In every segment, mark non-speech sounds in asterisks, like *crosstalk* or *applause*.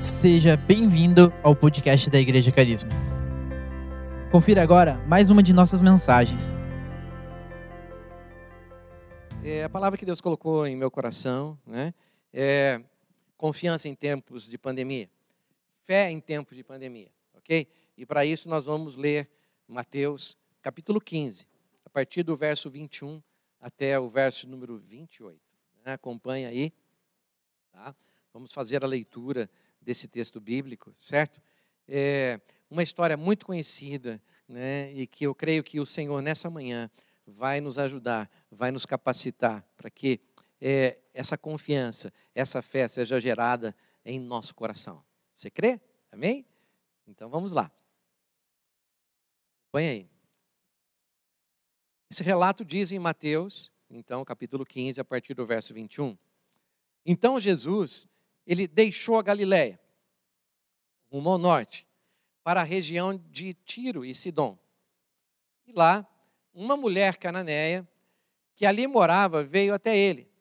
Seja bem-vindo ao podcast da Igreja Carisma. Confira agora mais uma de nossas mensagens. É, a palavra que Deus colocou em meu coração né, é confiança em tempos de pandemia, fé em tempos de pandemia, ok? E para isso nós vamos ler Mateus capítulo 15, a partir do verso 21 até o verso número 28. Né? Acompanha aí, tá? Vamos fazer a leitura desse texto bíblico, certo? É uma história muito conhecida, né? E que eu creio que o Senhor nessa manhã vai nos ajudar, vai nos capacitar para que é, essa confiança, essa fé seja gerada em nosso coração. Você crê? Amém? Então vamos lá. Põe aí. Esse relato diz em Mateus, então, capítulo 15, a partir do verso 21. Então Jesus ele deixou a Galiléia, rumo ao norte, para a região de Tiro e Sidom. E lá, uma mulher cananeia, que ali morava, veio até ele,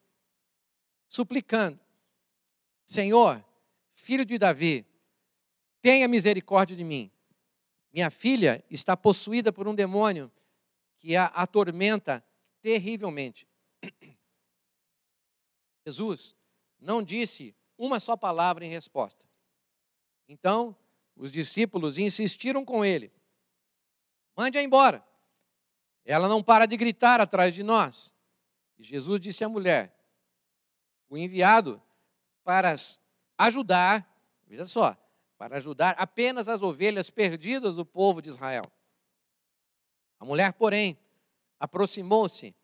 suplicando: Senhor, filho de Davi, tenha misericórdia de mim. Minha filha está possuída por um demônio que a atormenta terrivelmente. *clears throat* Jesus não disse uma só palavra em resposta. Então, os discípulos insistiram com ele: mande-a embora. Ela não para de gritar atrás de nós. E Jesus disse à mulher: fui enviado para ajudar, veja só, para ajudar apenas as ovelhas perdidas do povo de Israel. A mulher, porém, aproximou-se,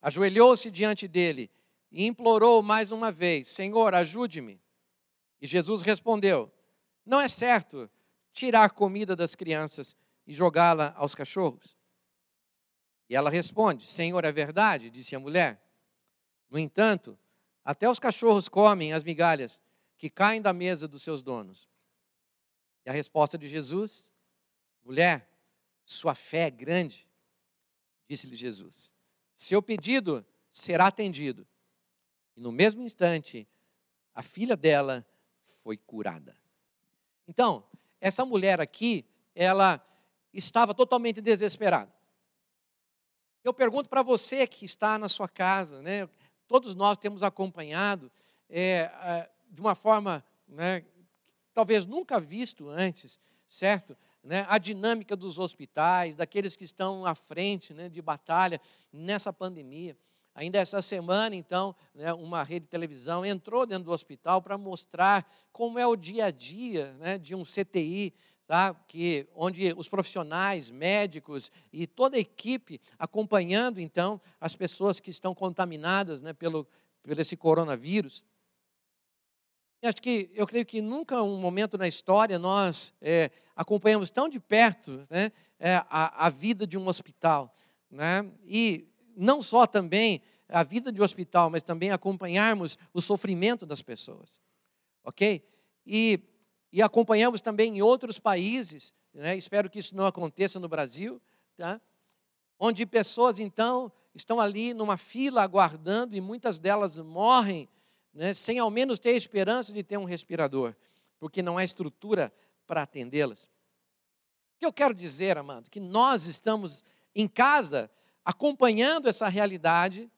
ajoelhou-se diante dele e implorou mais uma vez: Senhor, ajude-me. E Jesus respondeu: Não é certo tirar comida das crianças e jogá-la aos cachorros? E ela responde: Senhor, é verdade, disse a mulher. No entanto, até os cachorros comem as migalhas que caem da mesa dos seus donos. E a resposta de Jesus: Mulher, sua fé é grande, disse-lhe Jesus. Seu pedido será atendido. E no mesmo instante, a filha dela foi curada. Então, essa mulher aqui, ela estava totalmente desesperada. Eu pergunto para você que está na sua casa, né? Todos nós temos acompanhado é, de uma forma, né, talvez nunca visto antes, certo? Né, a dinâmica dos hospitais, daqueles que estão à frente né, de batalha nessa pandemia. Ainda essa semana, então, né, uma rede de televisão entrou dentro do hospital para mostrar como é o dia a dia né, de um CTI, tá, que, onde os profissionais, médicos e toda a equipe acompanhando, então, as pessoas que estão contaminadas né, pelo, pelo esse coronavírus. Acho que, eu creio que nunca um momento na história nós é, acompanhamos tão de perto né, é, a, a vida de um hospital. Né? E não só também a vida de hospital, mas também acompanharmos o sofrimento das pessoas. Ok? E, e acompanhamos também em outros países, né? espero que isso não aconteça no Brasil, tá? onde pessoas então estão ali numa fila aguardando e muitas delas morrem né? sem ao menos ter esperança de ter um respirador, porque não há estrutura para atendê-las. O que eu quero dizer, amado, que nós estamos em casa acompanhando essa realidade,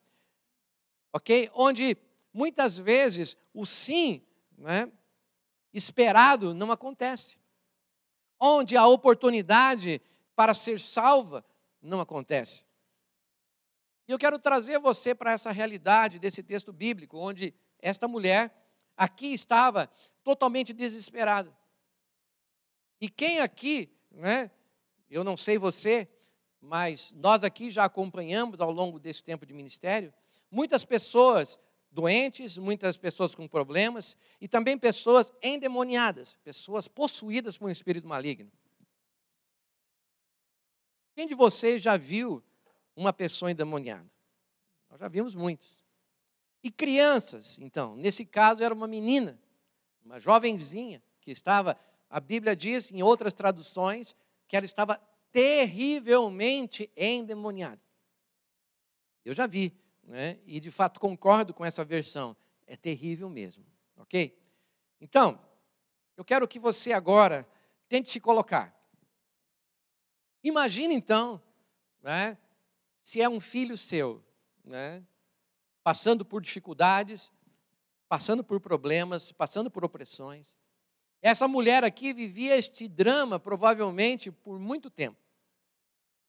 ok? Onde muitas vezes o sim né, esperado não acontece. Onde a oportunidade para ser salva não acontece. E eu quero trazer você para essa realidade desse texto bíblico, onde esta mulher aqui estava totalmente desesperada. E quem aqui, né, eu não sei você, mas nós aqui já acompanhamos ao longo desse tempo de ministério muitas pessoas doentes, muitas pessoas com problemas e também pessoas endemoniadas, pessoas possuídas por um espírito maligno. Quem de vocês já viu uma pessoa endemoniada? Nós já vimos muitos. E crianças, então, nesse caso era uma menina, uma jovenzinha que estava, a Bíblia diz em outras traduções, que ela estava terrivelmente endemoniado. Eu já vi, né? e de fato concordo com essa versão. É terrível mesmo, ok? Então, Eu quero que você agora tente se colocar. Imagine então, né, se é um filho seu, né, passando por dificuldades, passando por problemas, passando por opressões. Essa mulher aqui vivia este drama provavelmente por muito tempo.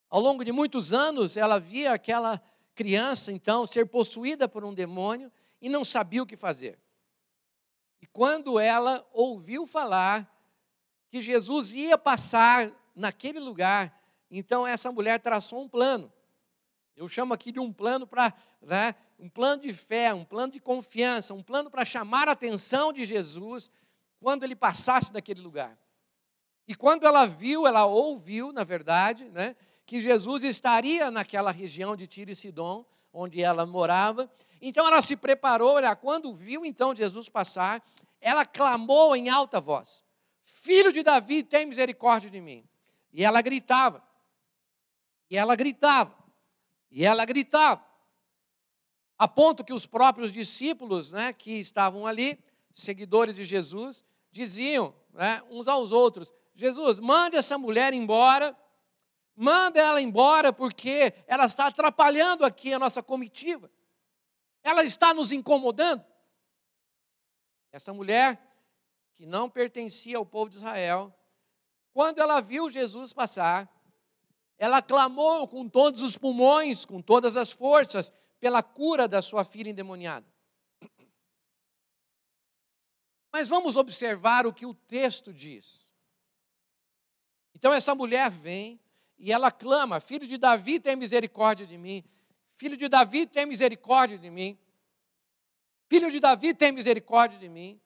Ao longo de muitos anos, ela via aquela criança, então, ser possuída por um demônio e não sabia o que fazer. E quando ela ouviu falar que Jesus ia passar naquele lugar, então essa mulher traçou um plano. Eu chamo aqui de um plano para, né, um plano de fé, um plano de confiança, um plano para chamar a atenção de Jesus quando ele passasse naquele lugar. E quando ela viu, ela ouviu, na verdade, né, que Jesus estaria naquela região de Tiro e Sidom, onde ela morava. Então ela se preparou, ela, quando viu então Jesus passar, ela clamou em alta voz: Filho de Davi, tem misericórdia de mim. E ela gritava. E ela gritava. E ela gritava. A ponto que os próprios discípulos, né, que estavam ali, seguidores de Jesus, diziam né, uns aos outros: Jesus, mande essa mulher embora, manda ela embora, porque ela está atrapalhando aqui a nossa comitiva, ela está nos incomodando. Essa mulher, que não pertencia ao povo de Israel, quando ela viu Jesus passar, ela clamou com todos os pulmões, com todas as forças, pela cura da sua filha endemoniada. Mas vamos observar o que o texto diz. Então essa mulher vem e ela clama: Filho de Davi, tem misericórdia de mim. Filho de Davi, tem misericórdia de mim. Filho de Davi, tem misericórdia de mim.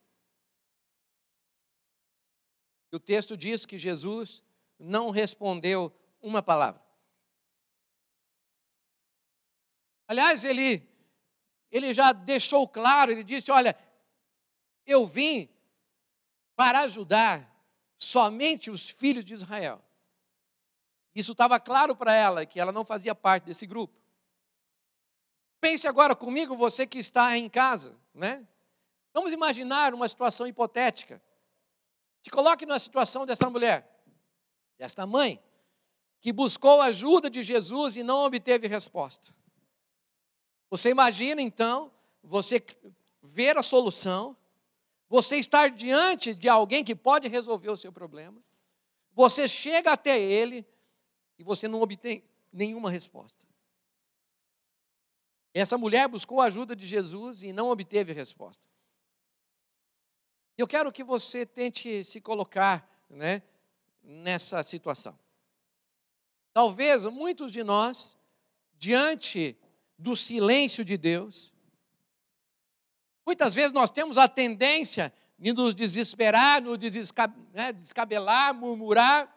E o texto diz que Jesus não respondeu uma palavra. Aliás, ele, ele já deixou claro, ele disse: Olha, eu vim para ajudar somente os filhos de Israel. Isso estava claro para ela, que ela não fazia parte desse grupo. Pense agora comigo, você que está em casa, né? Vamos imaginar uma situação hipotética. Se coloque na situação dessa mulher, desta mãe, que buscou a ajuda de Jesus e não obteve resposta. Você imagina então, você ver a solução, você estar diante de alguém que pode resolver o seu problema, você chega até ele e você não obtém nenhuma resposta. Essa mulher buscou a ajuda de Jesus e não obteve resposta. Eu quero que você tente se colocar né, nessa situação. Talvez muitos de nós, diante do silêncio de Deus, Muitas vezes nós temos a tendência de nos desesperar, nos né, descabelar, murmurar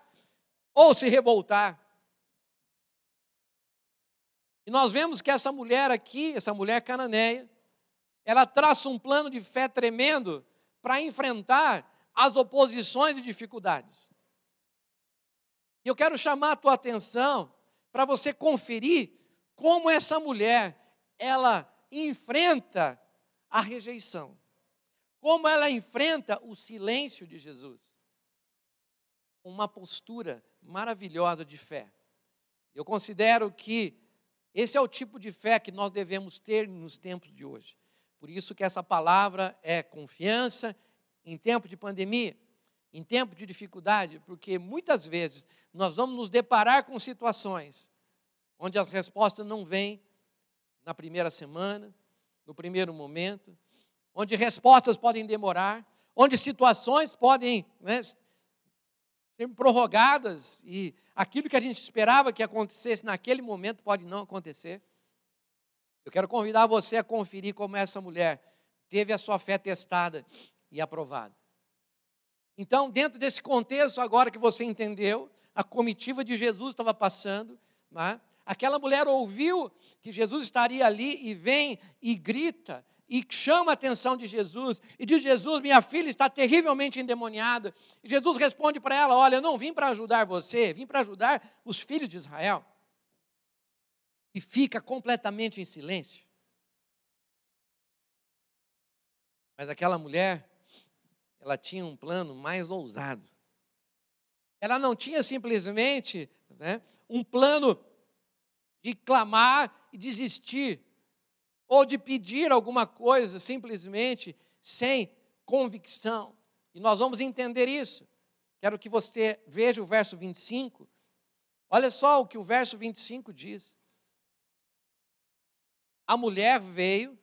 ou se revoltar. Nós vemos que essa mulher aqui, essa mulher cananeia, ela traça um plano de fé tremendo para enfrentar as oposições e dificuldades. E eu quero chamar a tua atenção para você conferir como essa mulher ela enfrenta a rejeição. Como ela enfrenta o silêncio de Jesus. Uma postura maravilhosa de fé. Eu considero que esse é o tipo de fé que nós devemos ter nos tempos de hoje. Por isso que essa palavra é confiança em tempo de pandemia, em tempo de dificuldade, porque muitas vezes nós vamos nos deparar com situações onde as respostas não vêm na primeira semana, no primeiro momento, onde respostas podem demorar, onde situações podem né, ser prorrogadas e aquilo que a gente esperava que acontecesse naquele momento pode não acontecer. Eu quero convidar você a conferir como essa mulher teve a sua fé testada e aprovada. Então, dentro desse contexto, agora que você entendeu, a comitiva de Jesus estava passando, né? Aquela mulher ouviu que Jesus estaria ali e vem e grita e chama a atenção de Jesus e diz: Jesus, minha filha está terrivelmente endemoniada. E Jesus responde para ela: Olha, eu não vim para ajudar você, vim para ajudar os filhos de Israel. E fica completamente em silêncio. Mas aquela mulher, ela tinha um plano mais ousado. Ela não tinha simplesmente né, um plano de clamar e desistir, ou de pedir alguma coisa simplesmente sem convicção. E nós vamos entender isso. Quero que você veja o verso 25. Olha só o que o verso 25 diz. A mulher veio,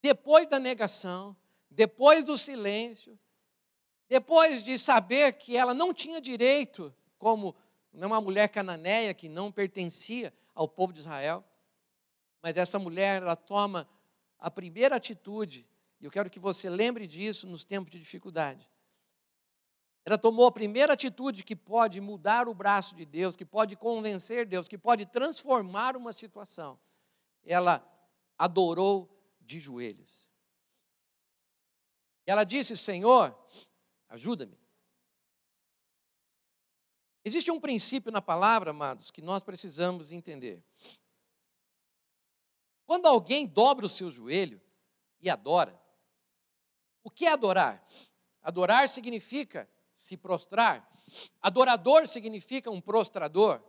depois da negação, depois do silêncio, depois de saber que ela não tinha direito, como uma mulher cananeia que não pertencia ao povo de Israel, mas essa mulher, ela toma a primeira atitude, e eu quero que você lembre disso nos tempos de dificuldade. Ela tomou a primeira atitude que pode mudar o braço de Deus, que pode convencer Deus, que pode transformar uma situação. Ela adorou de joelhos. Ela disse: Senhor, ajuda-me. Existe um princípio na palavra, amados, que nós precisamos entender. Quando alguém dobra o seu joelho e adora, o que é adorar? Adorar significa se prostrar. Adorador significa um prostrador.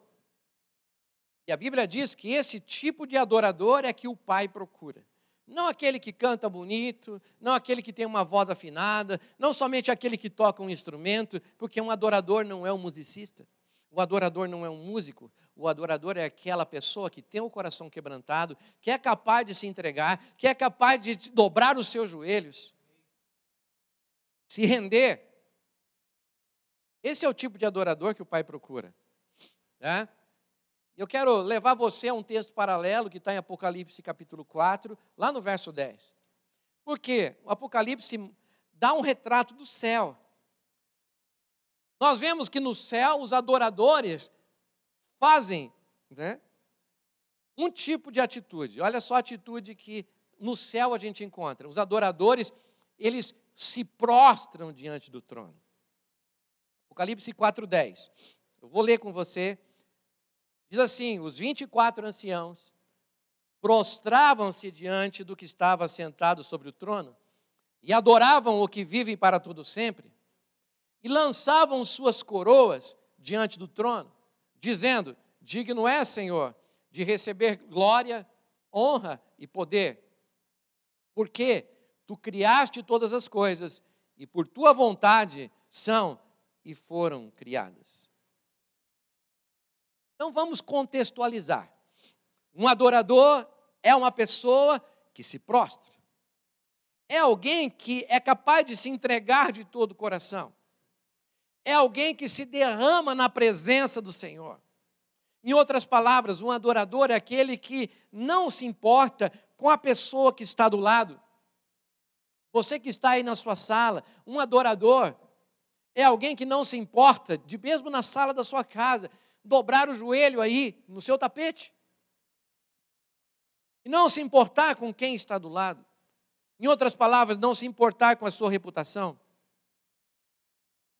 E a Bíblia diz que esse tipo de adorador é que o Pai procura. Não aquele que canta bonito, não aquele que tem uma voz afinada, não somente aquele que toca um instrumento, porque um adorador não é um musicista. O adorador não é um músico, o adorador é aquela pessoa que tem o coração quebrantado, que é capaz de se entregar, que é capaz de dobrar os seus joelhos, se render. Esse é o tipo de adorador que o Pai procura. Né? Eu quero levar você a um texto paralelo que está em Apocalipse capítulo 4, lá no verso 10. Porque o Apocalipse dá um retrato do céu. Nós vemos que no céu os adoradores fazem né, um tipo de atitude. Olha só a atitude que no céu a gente encontra. Os adoradores, eles se prostram diante do trono. Apocalipse 4:10. Eu vou ler com você Diz assim: os 24 anciãos prostravam-se diante do que estava sentado sobre o trono e adoravam o que vivem para todo sempre e lançavam suas coroas diante do trono, dizendo: Digno é, Senhor, de receber glória, honra e poder, porque tu criaste todas as coisas e por tua vontade são e foram criadas. Então vamos contextualizar. Um adorador é uma pessoa que se prostra. É alguém que é capaz de se entregar de todo o coração. É alguém que se derrama na presença do Senhor. Em outras palavras, um adorador é aquele que não se importa com a pessoa que está do lado. Você que está aí na sua sala, um adorador é alguém que não se importa, de mesmo na sala da sua casa, dobrar o joelho aí no seu tapete. E não se importar com quem está do lado. Em outras palavras, não se importar com a sua reputação,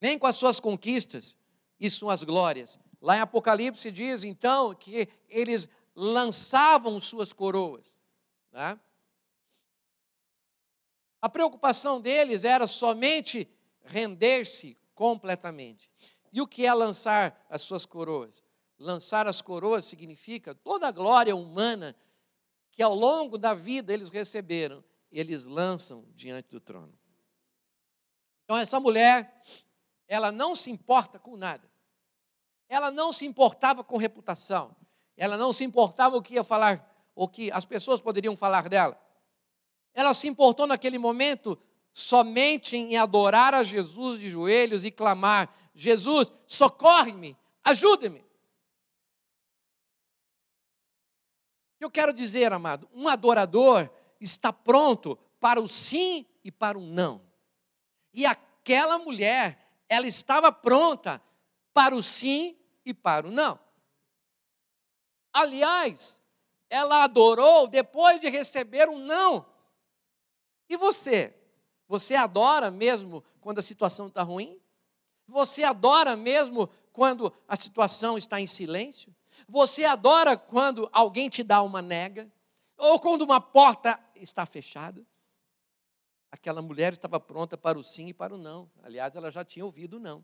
nem com as suas conquistas e suas glórias. Lá em Apocalipse diz então que eles lançavam suas coroas. Né? A preocupação deles era somente render-se completamente. E o que é lançar as suas coroas? Lançar as coroas significa toda a glória humana que ao longo da vida eles receberam, eles lançam diante do trono. Então, essa mulher, ela não se importa com nada. Ela não se importava com reputação. Ela não se importava o que ia falar, o que as pessoas poderiam falar dela. Ela se importou naquele momento somente em adorar a Jesus de joelhos e clamar: Jesus, socorre-me, ajude-me. Eu quero dizer, amado, um adorador está pronto para o sim e para o não. E aquela mulher, ela estava pronta para o sim e para o não. Aliás, ela adorou depois de receber um não. E você? Você adora mesmo quando a situação está ruim? Você adora mesmo quando a situação está em silêncio? Você adora quando alguém te dá uma nega? Ou quando uma porta está fechada? Aquela mulher estava pronta para o sim e para o não. Aliás, ela já tinha ouvido o não.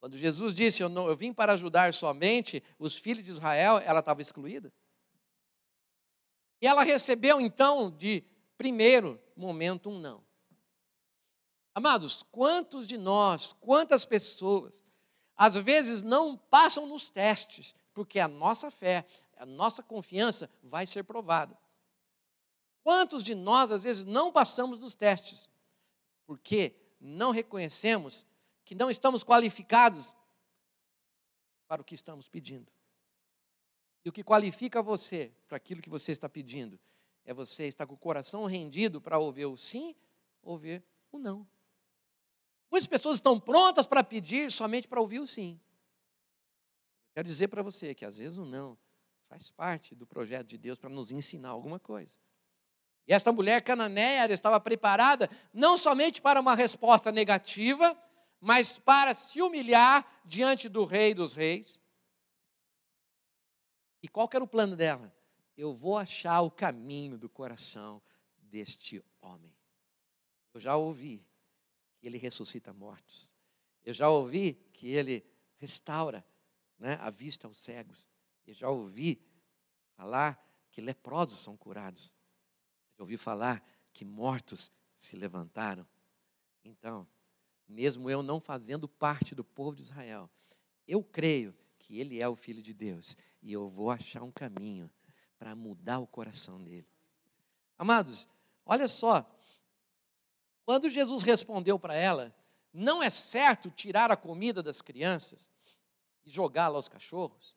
Quando Jesus disse, eu, não, eu vim para ajudar somente os filhos de Israel, ela estava excluída. E ela recebeu, então, de primeiro momento, um não. Amados, quantos de nós, quantas pessoas, às vezes não passam nos testes, porque a nossa fé, a nossa confiança vai ser provada. Quantos de nós, às vezes, não passamos nos testes, porque não reconhecemos que não estamos qualificados para o que estamos pedindo. E o que qualifica você para aquilo que você está pedindo é você estar com o coração rendido para ouvir o sim, ouvir o não. Muitas pessoas estão prontas para pedir somente para ouvir o sim. Quero dizer para você que às vezes o não faz parte do projeto de Deus para nos ensinar alguma coisa. E esta mulher cananeia estava preparada não somente para uma resposta negativa, mas para se humilhar diante do Rei dos Reis. E qual era o plano dela? Eu vou achar o caminho do coração deste homem. Eu já ouvi que ele ressuscita mortos. Eu já ouvi que ele restaura né, a vista aos cegos. Eu já ouvi falar que leprosos são curados. Já ouvi falar que mortos se levantaram. Então, mesmo eu não fazendo parte do povo de Israel, eu creio que ele é o filho de Deus e eu vou achar um caminho para mudar o coração dele. Amados, olha só, quando Jesus respondeu para ela, não é certo tirar a comida das crianças e jogá-la aos cachorros.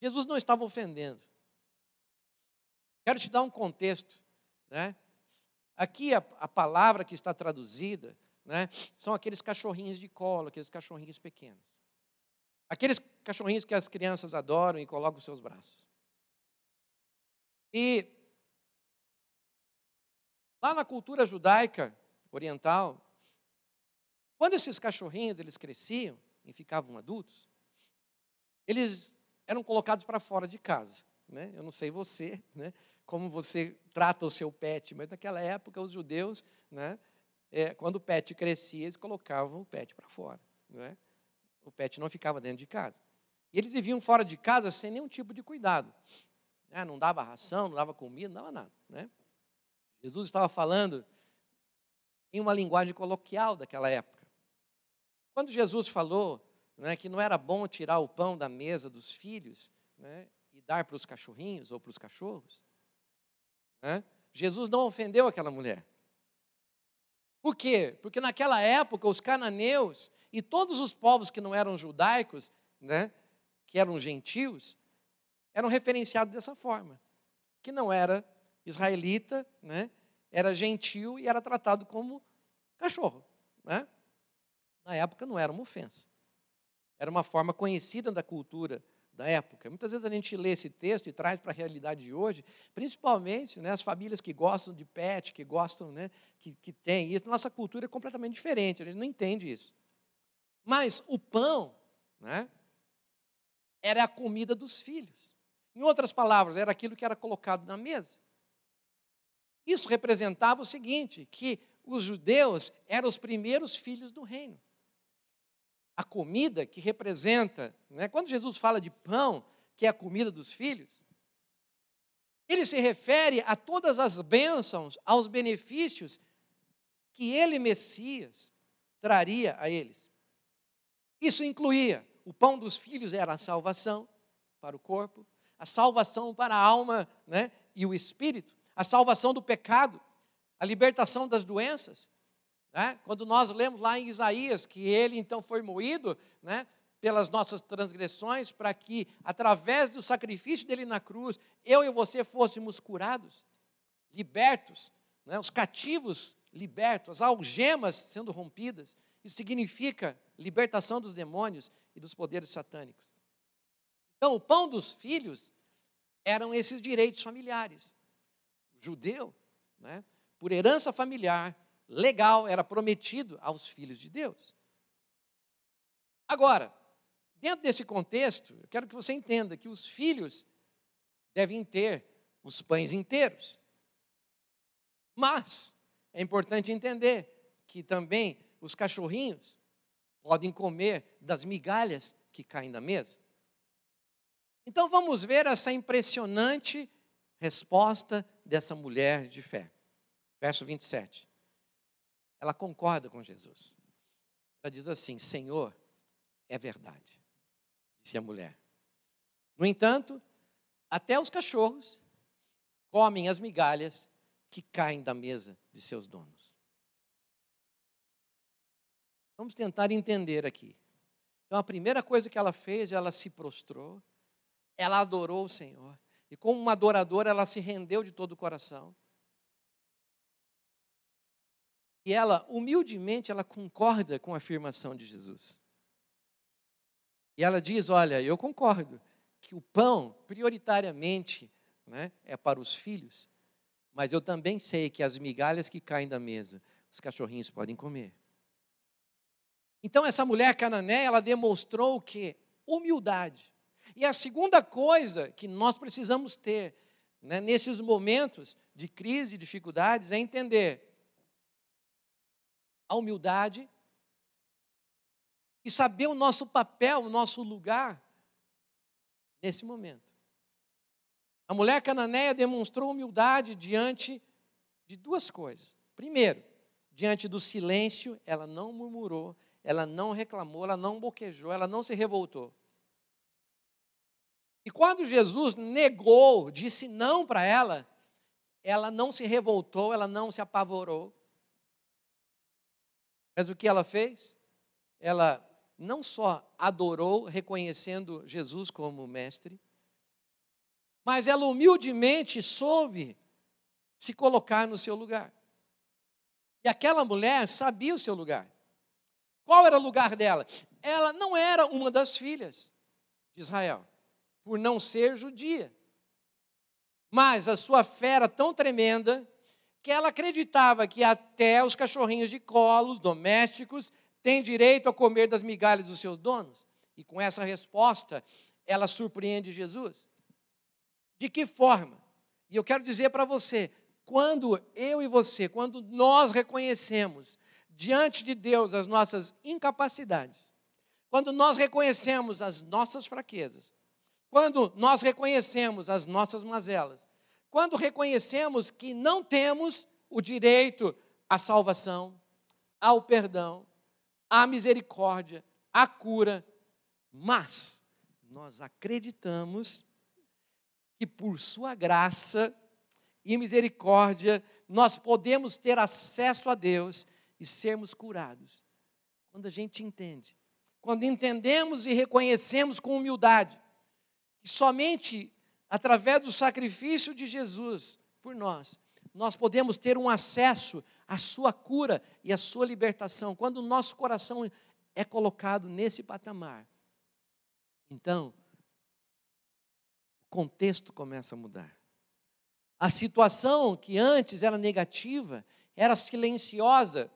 Jesus não estava ofendendo. Quero te dar um contexto. Né? Aqui a, a palavra que está traduzida né, são aqueles cachorrinhos de colo, aqueles cachorrinhos pequenos. Aqueles cachorrinhos que as crianças adoram e colocam os seus braços. E Lá na cultura judaica oriental, quando esses cachorrinhos eles cresciam e ficavam adultos, eles eram colocados para fora de casa. Né? Eu não sei você, né? Como você trata o seu pet, mas naquela época os judeus, né? É, quando o pet crescia, eles colocavam o pet para fora. Né? O pet não ficava dentro de casa. E eles viviam fora de casa sem nenhum tipo de cuidado. Né? Não dava ração, não dava comida, não dava nada. Né? Jesus estava falando em uma linguagem coloquial daquela época. Quando Jesus falou né, que não era bom tirar o pão da mesa dos filhos né, e dar para os cachorrinhos ou para os cachorros, né, Jesus não ofendeu aquela mulher. Por quê? Porque naquela época os cananeus e todos os povos que não eram judaicos, né, que eram gentios, eram referenciados dessa forma, que não era israelita, né, era gentil e era tratado como cachorro. Né? Na época não era uma ofensa. Era uma forma conhecida da cultura da época. Muitas vezes a gente lê esse texto e traz para a realidade de hoje, principalmente né, as famílias que gostam de pet, que gostam, né, que, que tem isso. Nossa cultura é completamente diferente, a gente não entende isso. Mas o pão né, era a comida dos filhos. Em outras palavras, era aquilo que era colocado na mesa. Isso representava o seguinte: que os judeus eram os primeiros filhos do reino. A comida que representa, né, quando Jesus fala de pão, que é a comida dos filhos, ele se refere a todas as bênçãos, aos benefícios que ele, Messias, traria a eles. Isso incluía o pão dos filhos era a salvação para o corpo, a salvação para a alma né, e o espírito a salvação do pecado, a libertação das doenças. Né? Quando nós lemos lá em Isaías que ele então foi moído né, pelas nossas transgressões, para que, através do sacrifício dele na cruz, eu e você fôssemos curados, libertos, né, os cativos libertos, as algemas sendo rompidas. Isso significa libertação dos demônios e dos poderes satânicos. Então, o pão dos filhos eram esses direitos familiares judeu, né, por herança familiar, legal, era prometido aos filhos de Deus. Agora, dentro desse contexto, eu quero que você entenda que os filhos devem ter os pães inteiros. Mas é importante entender que também os cachorrinhos podem comer das migalhas que caem da mesa. Então vamos ver essa impressionante resposta dessa mulher de fé. Verso 27. Ela concorda com Jesus. Ela diz assim: Senhor, é verdade, disse a mulher. No entanto, até os cachorros comem as migalhas que caem da mesa de seus donos. Vamos tentar entender aqui. Então, a primeira coisa que ela fez, ela se prostrou, ela adorou o Senhor. E como uma adoradora, ela se rendeu de todo o coração. E ela, humildemente, ela concorda com a afirmação de Jesus. E ela diz: Olha, eu concordo que o pão, prioritariamente, né, é para os filhos, mas eu também sei que as migalhas que caem da mesa, os cachorrinhos podem comer. Então essa mulher cananeia, ela demonstrou o que? Humildade. E a segunda coisa que nós precisamos ter né, nesses momentos de crise, de dificuldades, é entender a humildade e saber o nosso papel, o nosso lugar nesse momento. A mulher cananeia demonstrou humildade diante de duas coisas. Primeiro, diante do silêncio, ela não murmurou, ela não reclamou, ela não boquejou, ela não se revoltou. E quando Jesus negou, disse não para ela, ela não se revoltou, ela não se apavorou. Mas o que ela fez? Ela não só adorou, reconhecendo Jesus como mestre, mas ela humildemente soube se colocar no seu lugar. E aquela mulher sabia o seu lugar. Qual era o lugar dela? Ela não era uma das filhas de Israel, por não ser judia. Mas a sua fé era tão tremenda que ela acreditava que até os cachorrinhos de colos domésticos têm direito a comer das migalhas dos seus donos. E com essa resposta, ela surpreende Jesus. De que forma? E eu quero dizer para você, quando eu e você, quando nós reconhecemos diante de Deus as nossas incapacidades, quando nós reconhecemos as nossas fraquezas, quando nós reconhecemos as nossas mazelas, quando reconhecemos que não temos o direito à salvação, ao perdão, à misericórdia, à cura, mas nós acreditamos que por Sua graça e misericórdia nós podemos ter acesso a Deus e sermos curados. Quando a gente entende, quando entendemos e reconhecemos com humildade que somente através do sacrifício de Jesus por nós, nós podemos ter um acesso à sua cura e à sua libertação. Quando o nosso coração é colocado nesse patamar, então o contexto começa a mudar. A situação que antes era negativa, era silenciosa,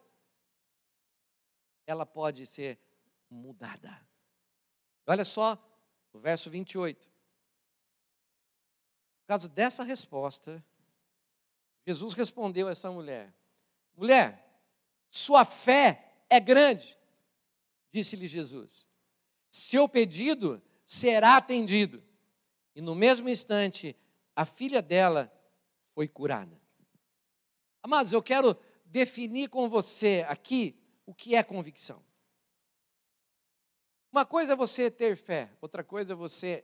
ela pode ser mudada. Olha só o verso 28. Por causa dessa resposta, Jesus respondeu a essa mulher: Mulher, sua fé é grande, disse-lhe Jesus. Seu pedido será atendido. E no mesmo instante, a filha dela foi curada. Amados, eu quero definir com você aqui o que é convicção. Uma coisa é você ter fé, outra coisa é você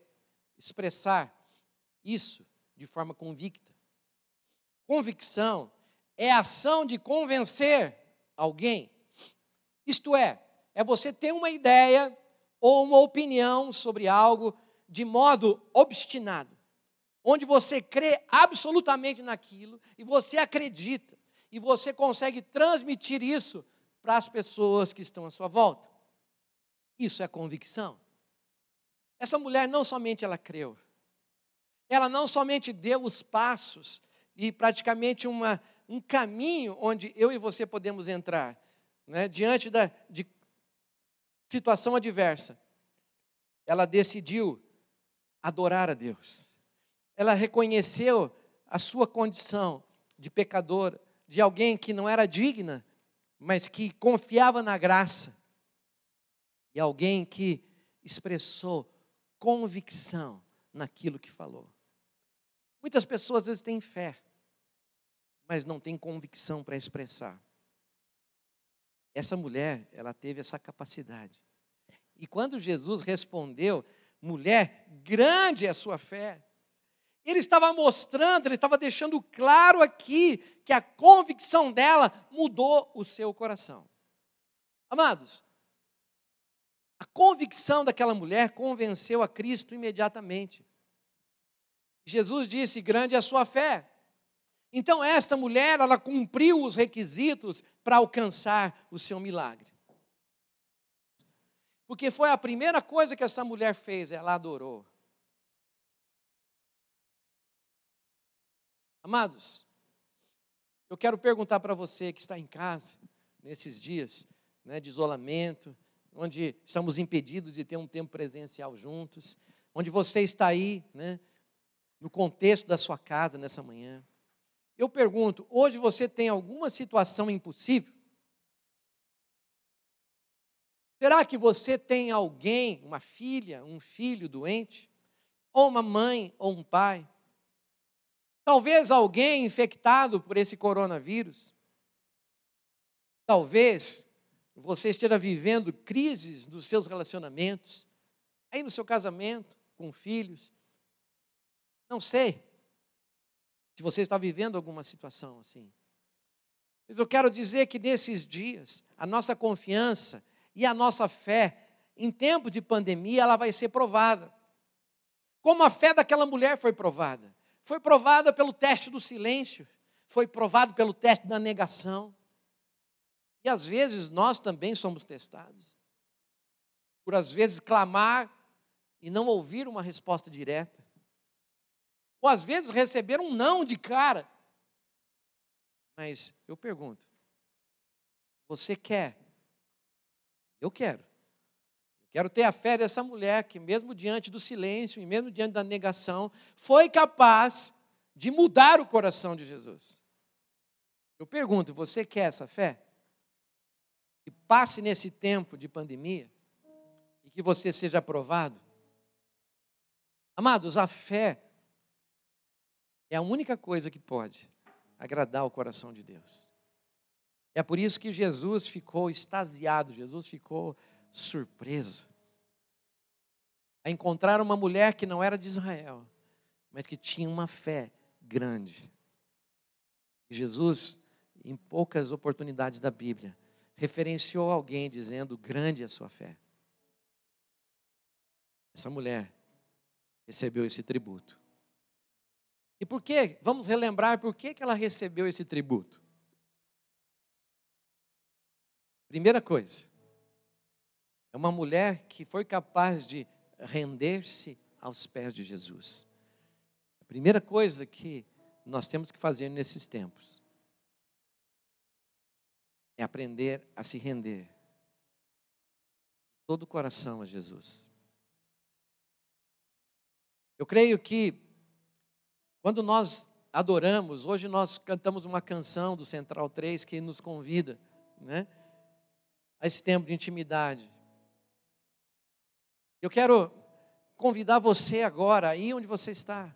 expressar isso de forma convicta. Convicção é a ação de convencer alguém. Isto é, é você ter uma ideia ou uma opinião sobre algo de modo obstinado, onde você crê absolutamente naquilo e você acredita e você consegue transmitir isso para as pessoas que estão à sua volta. Isso é convicção. Essa mulher não somente ela creu, ela não somente deu os passos e praticamente uma, um caminho onde eu e você podemos entrar, né, diante da, de situação adversa. Ela decidiu adorar a Deus. Ela reconheceu a sua condição de pecadora, de alguém que não era digna, mas que confiava na graça, e alguém que expressou convicção naquilo que falou. Muitas pessoas às vezes têm fé, mas não têm convicção para expressar. Essa mulher, ela teve essa capacidade. E quando Jesus respondeu, mulher, grande é a sua fé. Ele estava mostrando, ele estava deixando claro aqui que a convicção dela mudou o seu coração. Amados, a convicção daquela mulher convenceu a Cristo imediatamente. Jesus disse: Grande é a sua fé. Então, esta mulher, ela cumpriu os requisitos para alcançar o seu milagre. Porque foi a primeira coisa que essa mulher fez, ela adorou. Amados, eu quero perguntar para você que está em casa, nesses dias né, de isolamento, onde estamos impedidos de ter um tempo presencial juntos, onde você está aí, né, no contexto da sua casa nessa manhã. Eu pergunto: hoje você tem alguma situação impossível? Será que você tem alguém, uma filha, um filho doente? Ou uma mãe ou um pai? Talvez alguém infectado por esse coronavírus? Talvez você esteja vivendo crises nos seus relacionamentos, aí no seu casamento, com filhos. Não sei se você está vivendo alguma situação assim. Mas eu quero dizer que nesses dias, a nossa confiança e a nossa fé, em tempo de pandemia, ela vai ser provada. Como a fé daquela mulher foi provada. Foi provada pelo teste do silêncio, foi provado pelo teste da negação. E às vezes nós também somos testados. Por às vezes clamar e não ouvir uma resposta direta. Ou às vezes receber um não de cara. Mas eu pergunto: você quer? Eu quero. Eu quero ter a fé dessa mulher que, mesmo diante do silêncio e mesmo diante da negação, foi capaz de mudar o coração de Jesus. Eu pergunto: você quer essa fé? que passe nesse tempo de pandemia e que você seja aprovado. Amados, a fé é a única coisa que pode agradar o coração de Deus. É por isso que Jesus ficou extasiado, Jesus ficou surpreso a encontrar uma mulher que não era de Israel, mas que tinha uma fé grande. Jesus, em poucas oportunidades da Bíblia, referenciou alguém dizendo: grande é a sua fé. Essa mulher recebeu esse tributo. E por quê? Vamos relembrar por que ela recebeu esse tributo. Primeira coisa, é uma mulher que foi capaz de render-se aos pés de Jesus. A primeira coisa que nós temos que fazer nesses tempos é aprender a se render todo o coração a Jesus. Eu creio que quando nós adoramos, hoje nós cantamos uma canção do Central 3 que nos convida, né, a esse tempo de intimidade. Eu quero convidar você agora, aí onde você está,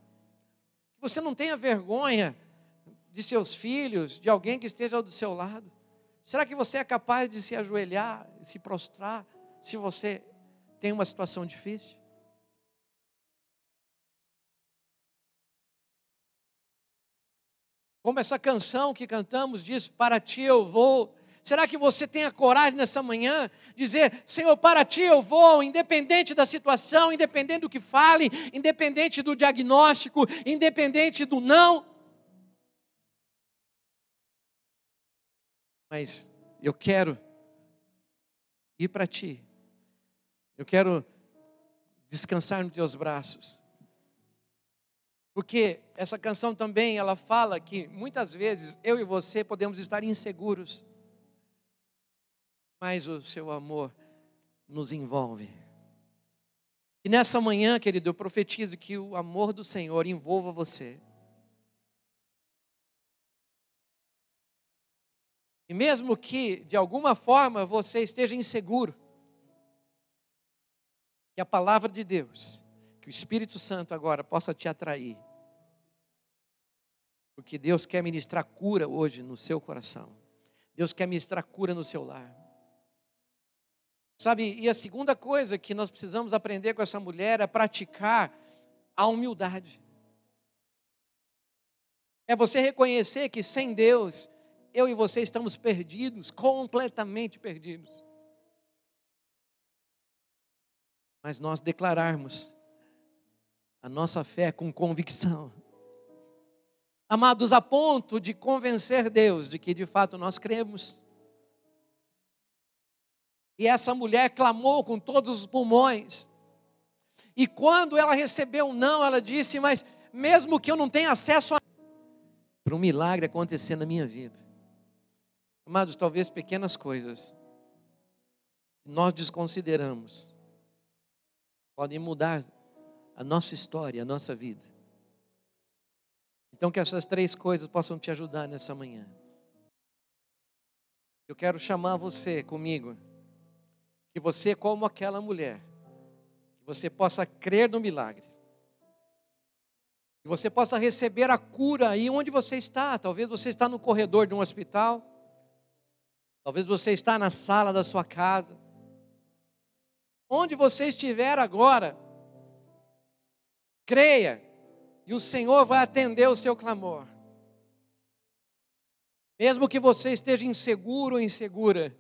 que você não tenha vergonha de seus filhos, de alguém que esteja do seu lado. Será que você é capaz de se ajoelhar, se prostrar, se você tem uma situação difícil? Como essa canção que cantamos diz: Para ti eu vou. Será que você tem a coragem nessa manhã dizer: Senhor, para ti eu vou, independente da situação, independente do que fale, independente do diagnóstico, independente do não? mas eu quero ir para ti. Eu quero descansar nos teus braços. Porque essa canção também, ela fala que muitas vezes eu e você podemos estar inseguros. Mas o seu amor nos envolve. E nessa manhã, querido, eu profetizo que o amor do Senhor envolva você. E mesmo que, de alguma forma, você esteja inseguro, que a palavra de Deus, que o Espírito Santo agora possa te atrair. Porque Deus quer ministrar cura hoje no seu coração. Deus quer ministrar cura no seu lar. Sabe, e a segunda coisa que nós precisamos aprender com essa mulher é praticar a humildade. É você reconhecer que sem Deus, eu e você estamos perdidos, completamente perdidos. Mas nós declararmos a nossa fé com convicção. Amados, a ponto de convencer Deus de que de fato nós cremos. E essa mulher clamou com todos os pulmões. E quando ela recebeu um não, ela disse: Mas mesmo que eu não tenha acesso a para um milagre acontecer na minha vida. Amados, talvez pequenas coisas nós desconsideramos podem mudar a nossa história, a nossa vida. Então, que essas três coisas possam te ajudar nessa manhã. Eu quero chamar você comigo, que você, como aquela mulher, que você possa crer no milagre, que você possa receber a cura aí onde você está. Talvez você está no corredor de um hospital, talvez você está na sala da sua casa. Onde você estiver agora, creia, e o Senhor vai atender o seu clamor. Mesmo que você esteja inseguro ou insegura,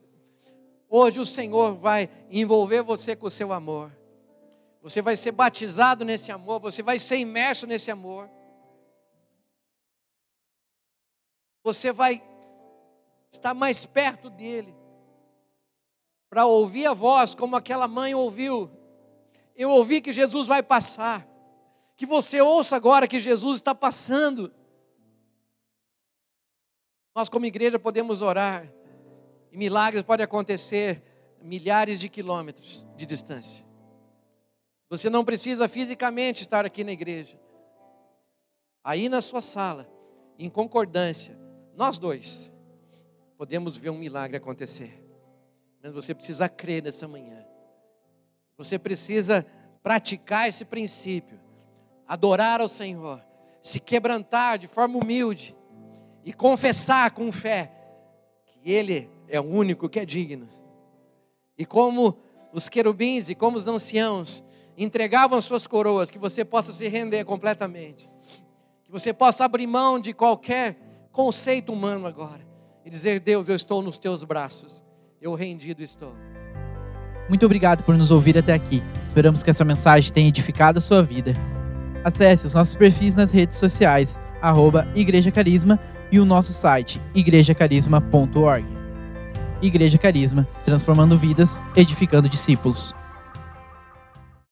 hoje o Senhor vai envolver você com o seu amor. Você vai ser batizado nesse amor, você vai ser imerso nesse amor. Você vai estar mais perto dele, para ouvir a voz como aquela mãe ouviu. Eu ouvi que Jesus vai passar. Que você ouça agora que Jesus está passando. Nós, como igreja, podemos orar, e milagres podem acontecer milhares de quilômetros de distância. Você não precisa fisicamente estar aqui na igreja. Aí na sua sala, em concordância, nós dois podemos ver um milagre acontecer. Mas você precisa crer nessa manhã. Você precisa praticar esse princípio, adorar ao Senhor, se quebrantar de forma humilde e confessar com fé que Ele é o único que é digno. E como os querubins e como os anciãos entregavam suas coroas, que você possa se render completamente. Que você possa abrir mão de qualquer conceito humano agora e dizer: Deus, eu estou nos teus braços, eu rendido estou. Muito obrigado por nos ouvir até aqui. Esperamos que essa mensagem tenha edificado a sua vida. Acesse os nossos perfis nas redes sociais, arroba Igreja Carisma e o nosso site, igrejacarisma.org. Igreja Carisma, transformando vidas, edificando discípulos.